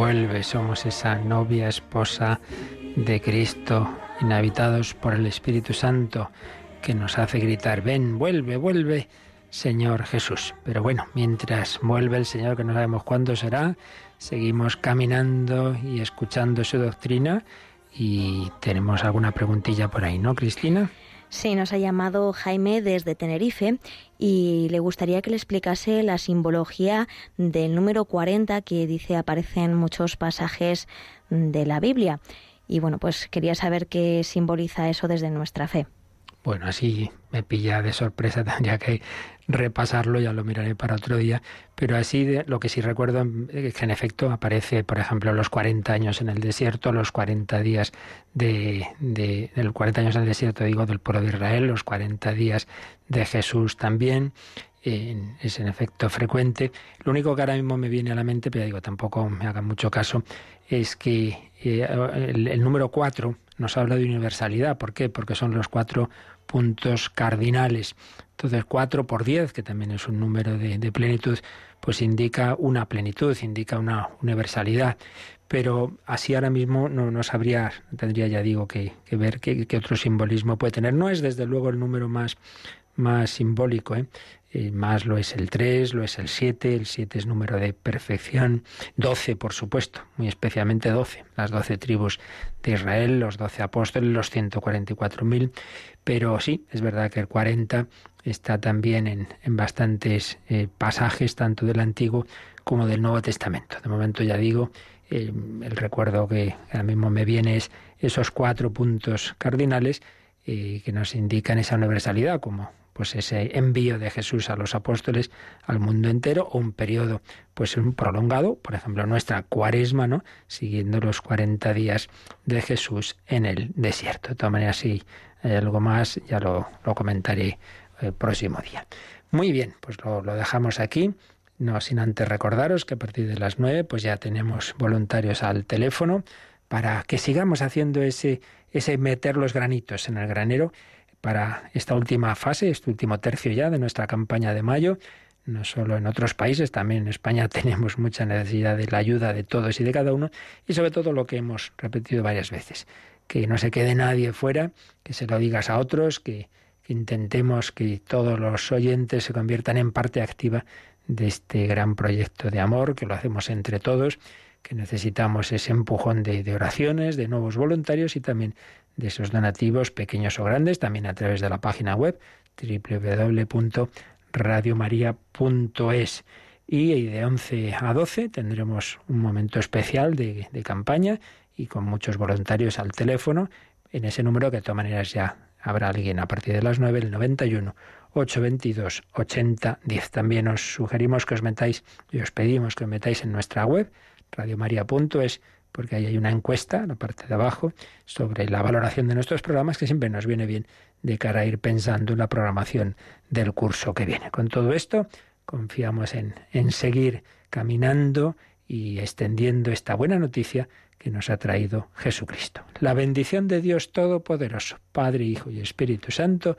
Vuelve, somos esa novia esposa de Cristo, inhabitados por el Espíritu Santo, que nos hace gritar, ven, vuelve, vuelve, Señor Jesús. Pero bueno, mientras vuelve el Señor, que no sabemos cuándo será, seguimos caminando y escuchando su doctrina y tenemos alguna preguntilla por ahí, ¿no, Cristina? Sí, nos ha llamado Jaime desde Tenerife y le gustaría que le explicase la simbología del número 40 que dice aparece en muchos pasajes de la Biblia. Y bueno, pues quería saber qué simboliza eso desde nuestra fe. Bueno, así me pilla de sorpresa, tendría que repasarlo, ya lo miraré para otro día, pero así de, lo que sí recuerdo es que en efecto aparece, por ejemplo, los 40 años en el desierto, los 40 días de, de, los 40 años en el desierto, digo, del pueblo de Israel, los 40 días de Jesús también, es en efecto frecuente. Lo único que ahora mismo me viene a la mente, pero digo, tampoco me hagan mucho caso, es que eh, el, el, número 4 nos habla de universalidad. ¿Por qué? Porque son los cuatro puntos cardinales. Entonces, 4 por 10, que también es un número de, plenitud, pues indica una plenitud, indica una universalidad. Pero así ahora mismo no, no sabría, tendría ya digo que, ver qué, otro simbolismo puede tener. No es desde luego el número más, más simbólico, ¿eh? Eh, más lo es el 3, lo es el 7, el 7 es número de perfección, 12 por supuesto, muy especialmente 12, las 12 tribus de Israel, los 12 apóstoles, los 144.000, pero sí, es verdad que el 40 está también en, bastantes eh, pasajes, tanto del Antiguo como del Nuevo Testamento. De momento ya digo, eh, el recuerdo que ahora mismo me viene es esos cuatro puntos cardinales que nos indican esa universalidad, como pues ese envío de Jesús a los apóstoles al mundo entero o un periodo pues un prolongado, por ejemplo nuestra cuaresma, ¿no? Siguiendo los 40 días de Jesús en el desierto. De todas maneras, si hay algo más, ya lo, comentaré el próximo día. Muy bien, pues lo, lo dejamos aquí. No sin antes recordaros que a partir de las nueve pues ya tenemos voluntarios al teléfono para que sigamos haciendo ese, ese meter los granitos en el granero para esta última fase, este último tercio ya de nuestra campaña de mayo. No solo en otros países, también en España tenemos mucha necesidad de la ayuda de todos y de cada uno y sobre todo lo que hemos repetido varias veces, que no se quede nadie fuera, que se lo digas a otros, que, que intentemos que todos los oyentes se conviertan en parte activa de este gran proyecto de amor, que lo hacemos entre todos, que necesitamos ese empujón de, oraciones, de nuevos voluntarios y también de esos donativos pequeños o grandes, también a través de la página web www.radiomaria.es. Y de 11 a 12 tendremos un momento especial de, de campaña y con muchos voluntarios al teléfono, en ese número que de todas maneras ya habrá alguien a partir de las 9, el 91 822 8010. También os sugerimos que os metáis y os pedimos que os metáis en nuestra web radiomaria.es porque ahí hay una encuesta, en la parte de abajo, sobre la valoración de nuestros programas, que siempre nos viene bien de cara a ir pensando en la programación del curso que viene. Con todo esto, confiamos en, en seguir caminando y extendiendo esta buena noticia que nos ha traído Jesucristo. La bendición de Dios Todopoderoso, Padre, Hijo y Espíritu Santo,